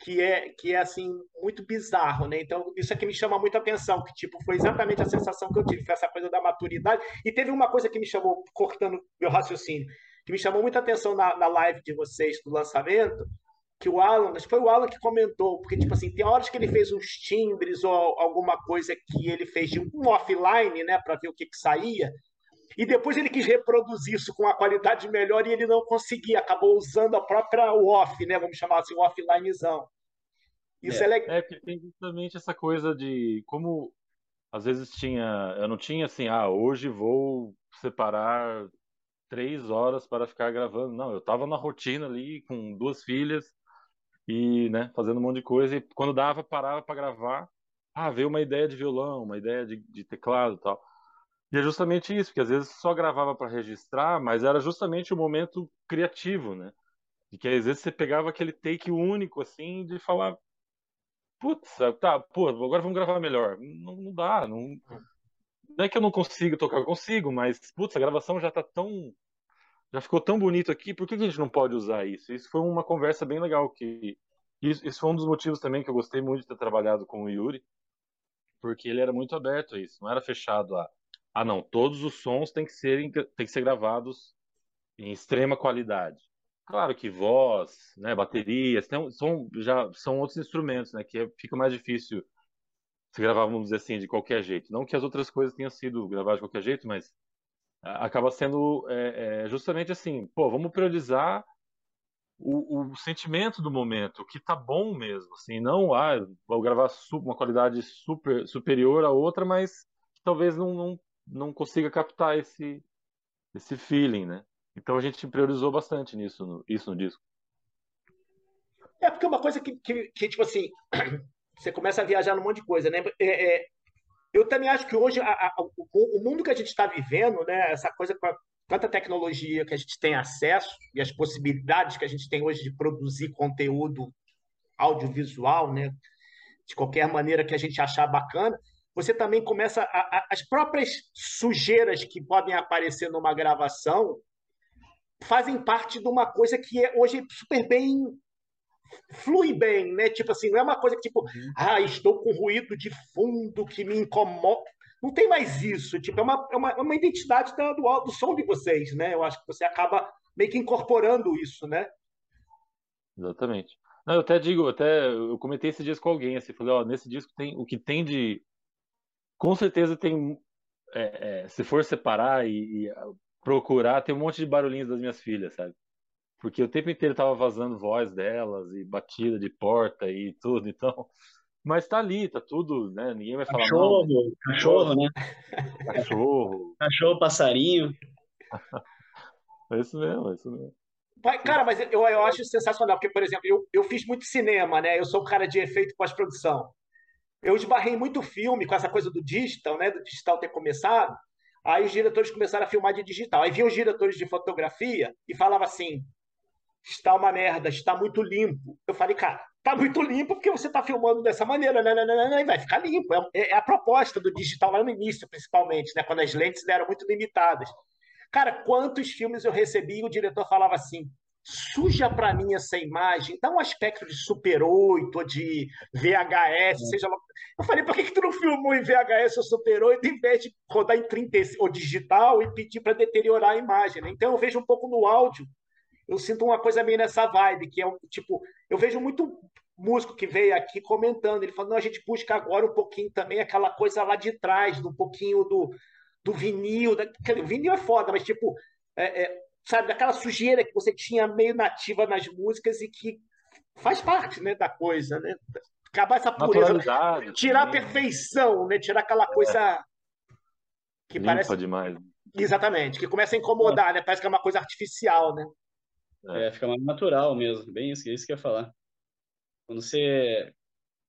que é que é assim muito bizarro, né? Então isso é que me chama muita atenção, que tipo foi exatamente a sensação que eu tive, foi essa coisa da maturidade. E teve uma coisa que me chamou cortando meu raciocínio, que me chamou muita atenção na, na live de vocês do lançamento, que o Alan, acho que foi o Alan que comentou, porque, tipo assim, tem horas que ele fez uns timbres ou alguma coisa que ele fez de um offline, né, para ver o que, que saía, e depois ele quis reproduzir isso com uma qualidade melhor e ele não conseguia, acabou usando a própria off, né, vamos chamar assim, offlinezão. Isso é, é legal. É, porque tem justamente essa coisa de como às vezes tinha, eu não tinha assim, ah, hoje vou separar três horas para ficar gravando. Não, eu estava na rotina ali com duas filhas, e né, fazendo um monte de coisa. E quando dava, parava para gravar. Ah, veio uma ideia de violão, uma ideia de, de teclado e tal. E é justamente isso, que às vezes só gravava para registrar, mas era justamente o momento criativo, né? De que às vezes você pegava aquele take único, assim, de falar, putz, tá, pô, agora vamos gravar melhor. Não, não dá, não, não é que eu não consigo tocar, eu consigo, mas, putz, a gravação já tá tão já ficou tão bonito aqui, por que a gente não pode usar isso? Isso foi uma conversa bem legal, que isso, isso foi um dos motivos também que eu gostei muito de ter trabalhado com o Yuri, porque ele era muito aberto a isso, não era fechado a, ah não, todos os sons têm que ser, têm que ser gravados em extrema qualidade. Claro que voz, né, baterias, tem, são, já são outros instrumentos, né, que é, fica mais difícil se gravar, vamos dizer assim, de qualquer jeito. Não que as outras coisas tenham sido gravadas de qualquer jeito, mas acaba sendo é, é, justamente assim, pô, vamos priorizar o, o, sentimento do momento, que tá bom mesmo, assim, não, ah, vou gravar uma qualidade super superior a outra, mas talvez não, não, não consiga captar esse, esse feeling, né? Então a gente priorizou bastante nisso, no, isso no disco. É, porque é uma coisa que, que, que, tipo assim, você começa a viajar num monte de coisa, né? É, é, eu também acho que hoje a, a, o, o, mundo que a gente está vivendo, né, essa coisa com a, tanta tecnologia que a gente tem acesso e as possibilidades que a gente tem hoje de produzir conteúdo audiovisual, né, de qualquer maneira que a gente achar bacana, você também começa a, as próprias sujeiras que podem aparecer numa gravação fazem parte de uma coisa que é hoje super bem flui bem, né? Tipo assim, não é uma coisa que tipo, uhum. ah, estou com ruído de fundo que me incomoda. Não tem mais isso. Tipo, é uma, é uma, é uma identidade do, do som de vocês, né? Eu acho que você acaba meio que incorporando isso, né? Exatamente. Não, eu até digo, até eu comentei esse disco com alguém, assim, falei, ó, nesse disco tem o que tem de, com certeza tem, é, é, se for separar e, e, procurar, tem um monte de barulhinhos das minhas filhas, sabe? Porque o tempo inteiro tava vazando voz delas e batida de porta e tudo, então. Mas tá ali, tá tudo, né? Ninguém vai falar. Cachorro, não, cachorro, né? Cachorro. [laughs] Cachorro, passarinho. É isso mesmo, é isso mesmo. Cara, mas eu, eu acho sensacional, porque, por exemplo, eu, eu fiz muito cinema, né? Eu sou um cara de efeito pós-produção. Eu esbarrei muito filme com essa coisa do digital, né? Do digital ter começado. Aí os diretores começaram a filmar de digital. Aí vinham os diretores de fotografia e falava assim: está uma merda, está muito limpo. Eu falei, cara, está muito limpo porque você está filmando dessa maneira, né, né, né, né, vai ficar limpo. É, é, a proposta do digital lá no início, principalmente, né, quando as lentes eram muito limitadas. Cara, quantos filmes eu recebi e o diretor falava assim: suja para mim essa imagem, dá um aspecto de Super 8 ou de VHS, é. seja lá. Eu falei, por que, que tu não filmou em VHS ou Super 8 em vez de rodar em 30 ou digital e pedir para deteriorar a imagem? Né? Então eu vejo um pouco no áudio, eu sinto uma coisa meio nessa vibe, que é um tipo, eu vejo muito músico que veio aqui comentando, ele falou, não, a gente busca agora um pouquinho também aquela coisa lá de trás, um pouquinho do, do vinil, da, o vinil é foda, mas tipo, é, é, sabe, daquela sujeira que você tinha meio nativa nas músicas e que faz parte, né, da coisa, né? Acabar essa pureza, tirar a perfeição, né? Tirar aquela coisa é. que Limpa parece demais. Exatamente, que começa a incomodar, é. né? Parece que é uma coisa artificial, né? É, fica mais natural mesmo, bem isso, isso que eu ia falar. Quando você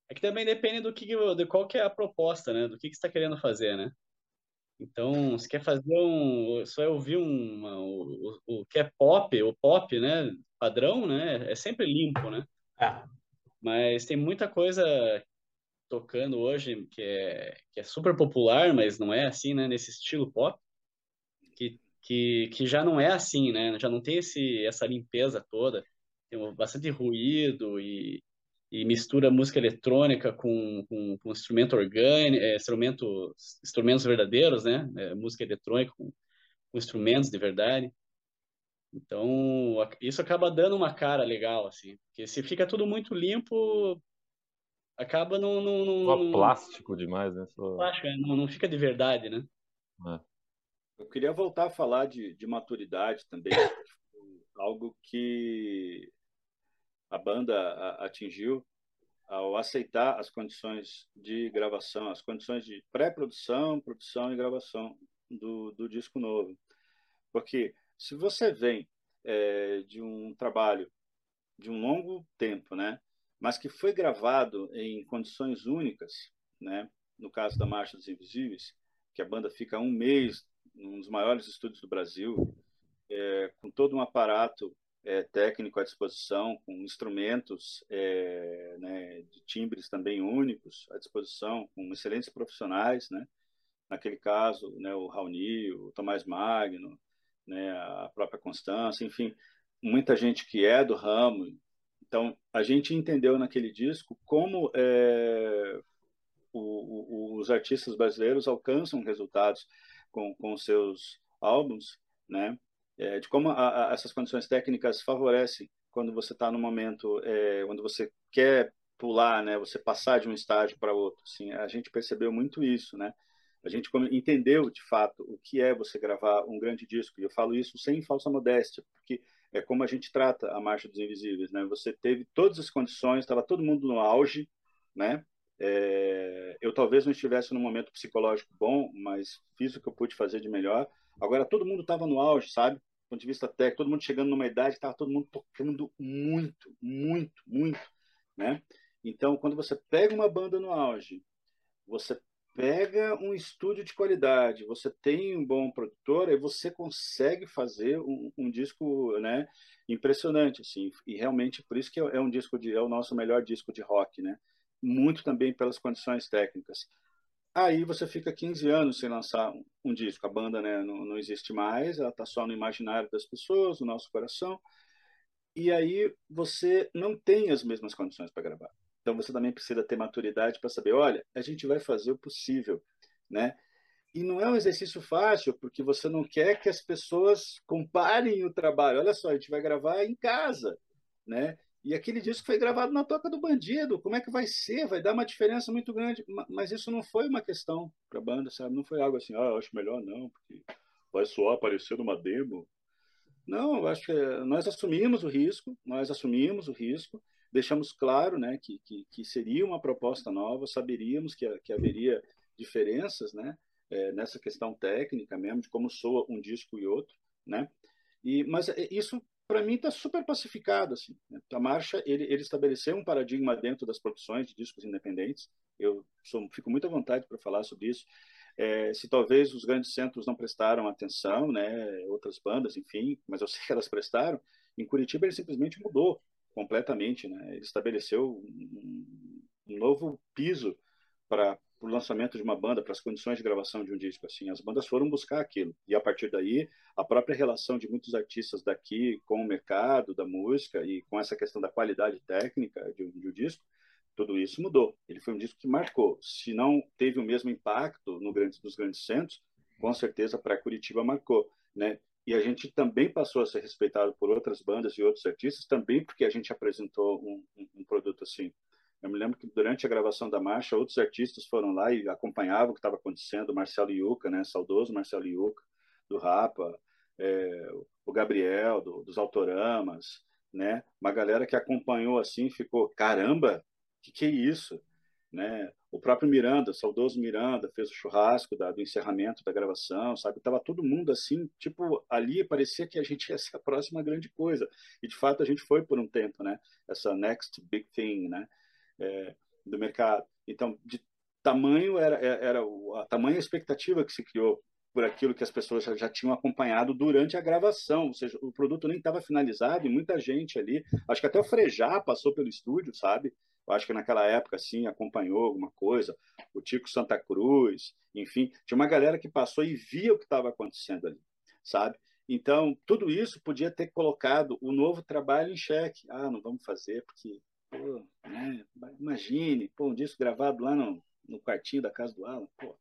é que também depende do que de qual que é a proposta, né? Do que que você está querendo fazer, né? Então, se quer fazer um, só ouvir um, o, o, que é pop, o pop, né, padrão, né, é sempre limpo, né? É. Mas tem muita coisa tocando hoje que é, que é super popular, mas não é assim, né, nesse estilo pop, que, que, que já não é assim, né? Já não tem esse, essa limpeza toda, tem bastante ruído e, e mistura música eletrônica com, com, com instrumento orgânico, é, instrumento, instrumentos verdadeiros, né? É, música eletrônica com, com, instrumentos de verdade. Então, isso acaba dando uma cara legal, assim. Porque se fica tudo muito limpo, acaba não... não, não Só plástico demais, né? Só... Plástico, é, não, não fica de verdade, né? É. Eu queria voltar a falar de, de maturidade também. [laughs] algo que a banda atingiu ao aceitar as condições de gravação, as condições de pré-produção, produção e gravação do, do disco novo. Porque se você vem é, de um trabalho de um longo tempo, né, mas que foi gravado em condições únicas, né, no caso da Marcha dos Invisíveis, que a banda fica um mês num dos maiores estúdios do Brasil, é, com todo um aparato é, técnico à disposição, com instrumentos é, né, de timbres também únicos à disposição, com excelentes profissionais, né? naquele caso, né, o Raoni, o Tomás Magno, né, a própria Constância, enfim, muita gente que é do ramo. Então, a gente entendeu naquele disco como é, o, o, os artistas brasileiros alcançam resultados com, com seus álbuns, né? é, de como a, a, essas condições técnicas favorecem quando você está no momento, é, quando você quer pular, né, você passar de um estágio para outro. Assim, a gente percebeu muito isso, né? A gente entendeu de fato o que é você gravar um grande disco. E eu falo isso sem falsa modéstia, porque é como a gente trata a Marcha dos Invisíveis, né? Você teve todas as condições, estava todo mundo no auge, né? É, eu talvez não estivesse num momento psicológico bom, mas fiz o que eu pude fazer de melhor. Agora todo mundo estava no auge, sabe? Do ponto de vista técnico, todo mundo chegando numa idade, estava todo mundo tocando muito, muito, muito, né? Então, quando você pega uma banda no auge, você pega um estúdio de qualidade, você tem um bom produtor, aí você consegue fazer um, um, disco, né, impressionante, assim, e realmente por isso que é um disco de, é o nosso melhor disco de rock, né, muito também pelas condições técnicas. Aí você fica 15 anos sem lançar um, disco. A banda né, não, não existe mais, ela está só no imaginário das pessoas, no nosso coração. E aí você não tem as mesmas condições para gravar. Então você também precisa ter maturidade para saber, olha, a gente vai fazer o possível, né? E não é um exercício fácil, porque você não quer que as pessoas comparem o trabalho. Olha só, a gente vai gravar em casa, né? E aquele disco foi gravado na toca do bandido. Como é que vai ser? Vai dar uma diferença muito grande. Mas isso não foi uma questão para a banda, sabe? Não foi algo assim, ah, acho melhor não, porque vai soar parecer uma demo. Não, acho que nós assumimos o risco, nós assumimos o risco, deixamos claro né, que, que, que seria uma proposta nova, saberíamos que, que haveria diferenças né, é, nessa questão técnica mesmo, de como soa um disco e outro, né? E, mas é, isso, para mim, está super pacificado. Assim, né? A Marcha, ele, ele estabeleceu um paradigma dentro das produções de discos independentes. Eu sou, fico muito à vontade para falar sobre isso. É, se talvez os grandes centros não prestaram atenção, né, outras bandas, enfim, mas eu [laughs] sei que elas prestaram, em Curitiba ele simplesmente mudou completamente, né? Ele estabeleceu um, um novo piso para o lançamento de uma banda, para as condições de gravação de um disco. Assim, as bandas foram buscar aquilo e a partir daí a própria relação de muitos artistas daqui com o mercado da música e com essa questão da qualidade técnica de um, de um disco, tudo isso mudou. Ele foi um disco que marcou. Se não teve o mesmo impacto no grande, nos grandes centros, com certeza para Curitiba marcou, né? E a gente também passou a ser respeitado por outras bandas e outros artistas, também porque a gente apresentou um, um, um produto assim. Eu me lembro que durante a gravação da marcha, outros artistas foram lá e acompanhavam o que estava acontecendo. Marcelo Iuca, né? Saudoso Marcelo Iuca, do Rapa, é, o Gabriel, do, dos Autoramas, né? Uma galera que acompanhou assim, ficou, caramba, que que é isso? Né? O próprio Miranda, saudoso Miranda, fez o churrasco da, do encerramento da gravação, sabe? Tava todo mundo assim, tipo, ali parecia que a gente ia ser a próxima grande coisa. E de fato a gente foi por um tempo, né? Essa next big thing, né? É, do mercado. Então, de tamanho era, é, era a tamanha expectativa que se criou por aquilo que as pessoas já, já, tinham acompanhado durante a gravação, ou seja, o produto nem estava finalizado e muita gente ali, acho que até o Frejá passou pelo estúdio, sabe? Eu acho que naquela época, assim, acompanhou alguma coisa, o Tico Santa Cruz, enfim, tinha uma galera que passou e via o que estava acontecendo ali, sabe? Então, tudo isso podia ter colocado o novo trabalho em xeque. Ah, não vamos fazer, porque, pô, né? imagine, pô, um disco gravado lá no, no quartinho da casa do Alan, pô,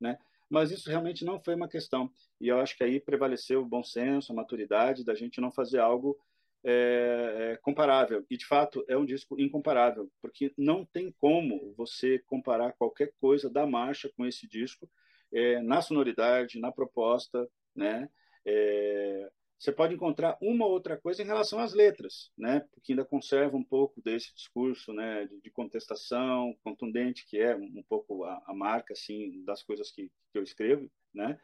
né? Mas isso realmente não foi uma questão. E eu acho que aí prevaleceu o bom senso, a maturidade da gente não fazer algo é, é, comparável. E, de fato, é um disco incomparável, porque não tem como você comparar qualquer coisa da marcha com esse disco é, na sonoridade, na proposta, né? É, você pode encontrar uma outra coisa em relação às letras, né? Porque ainda conserva um pouco desse discurso, né? De, de contestação contundente que é um pouco a, a marca assim das coisas que, que eu escrevo, né?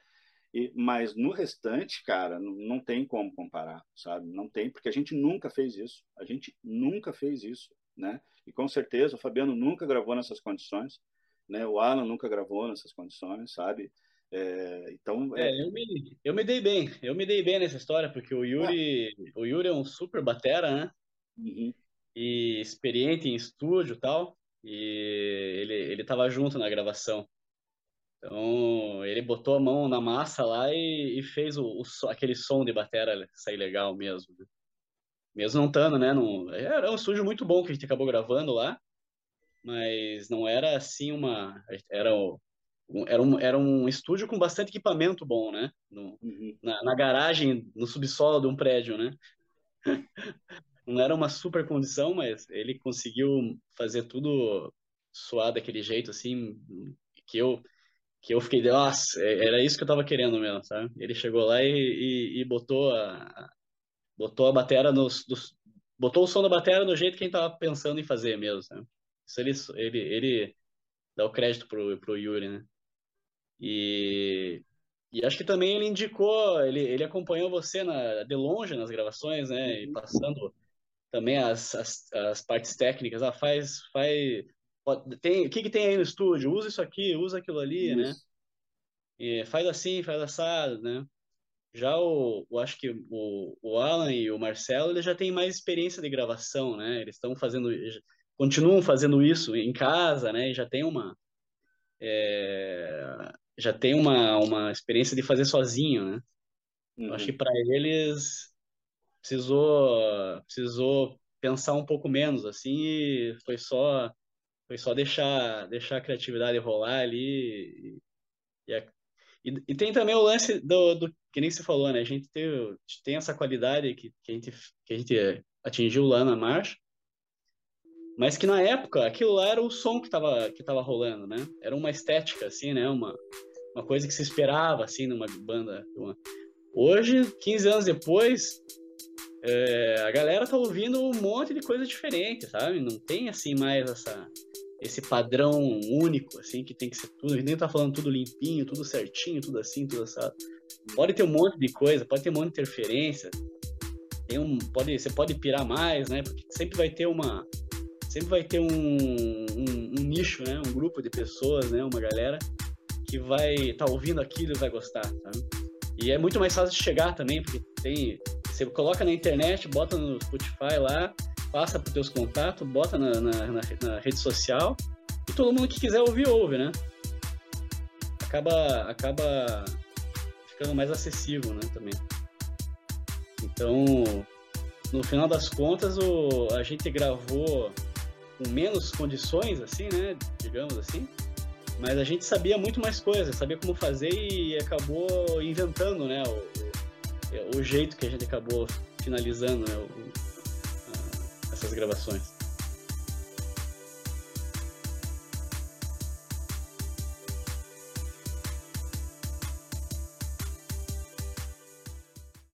E, mas no restante, cara, não, não, tem como comparar, sabe? Não tem, porque a gente nunca fez isso. A gente nunca fez isso, né? E com certeza o Fabiano nunca gravou nessas condições, né? O Alan nunca gravou nessas condições, sabe? É, então, é... É, eu, me, eu me dei bem, eu me dei bem nessa história, porque o Yuri, ah. o Yuri é um super batera, né? Uhum. E experiente em estúdio e tal, e ele, ele tava junto na gravação. Então, ele botou a mão na massa lá e, e fez o, o, aquele som de bateria sair legal mesmo. Né? Mesmo não estando, né? Não, era um estúdio muito bom que a gente acabou gravando lá, mas não era assim uma. Era, um, era, um, era um estúdio com bastante equipamento bom, né? No, uhum. na, na garagem, no subsolo de um prédio, né? [laughs] não era uma super condição, mas ele conseguiu fazer tudo suar daquele jeito, assim, que eu que eu fiquei, nossa, é, era isso que eu tava querendo mesmo, sabe? Ele chegou lá e, e, e botou a botou a bateria nos, dos, botou o som da bateria do jeito que a gente tava pensando em fazer mesmo, sabe? Isso ele, ele, ele dá o crédito pro, pro Yuri, né? E, e acho que também ele indicou, ele, ele acompanhou você na, de longe nas gravações, né? E uhum. passando também as, as, as partes técnicas, ah, faz, faz, tem, o que, que tem aí no estúdio? Usa isso aqui, usa aquilo ali, né? isso. né? E faz assim, faz assado, né? Já o, eu acho que o, o Alan e o Marcelo, eles já têm mais experiência de gravação, né? Eles estão fazendo, continuam fazendo isso em casa, né? E já tem uma, é, já tem uma, uma experiência de fazer sozinho, né? Uhum. Eu acho que uhum. para eles precisou, precisou pensar um pouco menos, assim, e foi só foi só deixar, deixar a criatividade rolar ali. E, e, e, tem também o lance do, do, que nem se falou, né? A gente tem, tem essa qualidade que, que, a gente, que a gente atingiu lá na marcha, mas que na época aquilo lá era o som que estava que tava rolando, né? Era uma estética, assim, né? Uma, uma coisa que se esperava, assim, numa banda. Hoje, 15 anos depois, é, a galera tá ouvindo um monte de coisa diferente, sabe? Não tem, assim, mais essa esse padrão único, assim, que tem que ser tudo. A gente nem tá falando tudo limpinho, tudo certinho, tudo assim, tudo assado. Pode ter um monte de coisa, pode ter um monte de interferência. Tem um, pode, você pode pirar mais, né? Porque sempre vai ter uma, sempre vai ter um, um, um nicho, né? Um grupo de pessoas, né? Uma galera que vai estar tá ouvindo aquilo e vai gostar, tá? E é muito mais fácil de chegar também, porque tem, você coloca na internet, bota no Spotify lá, passa para os teus contatos, bota na, na, na, na, rede social e todo mundo que quiser ouvir, ouve, né? Acaba, acaba ficando mais acessível, né, também. Então, no final das contas, o, a gente gravou com menos condições, assim, né, digamos assim, mas a gente sabia muito mais coisas, sabia como fazer e acabou inventando, né, o, o, jeito que a gente acabou finalizando, né, o, essas gravações.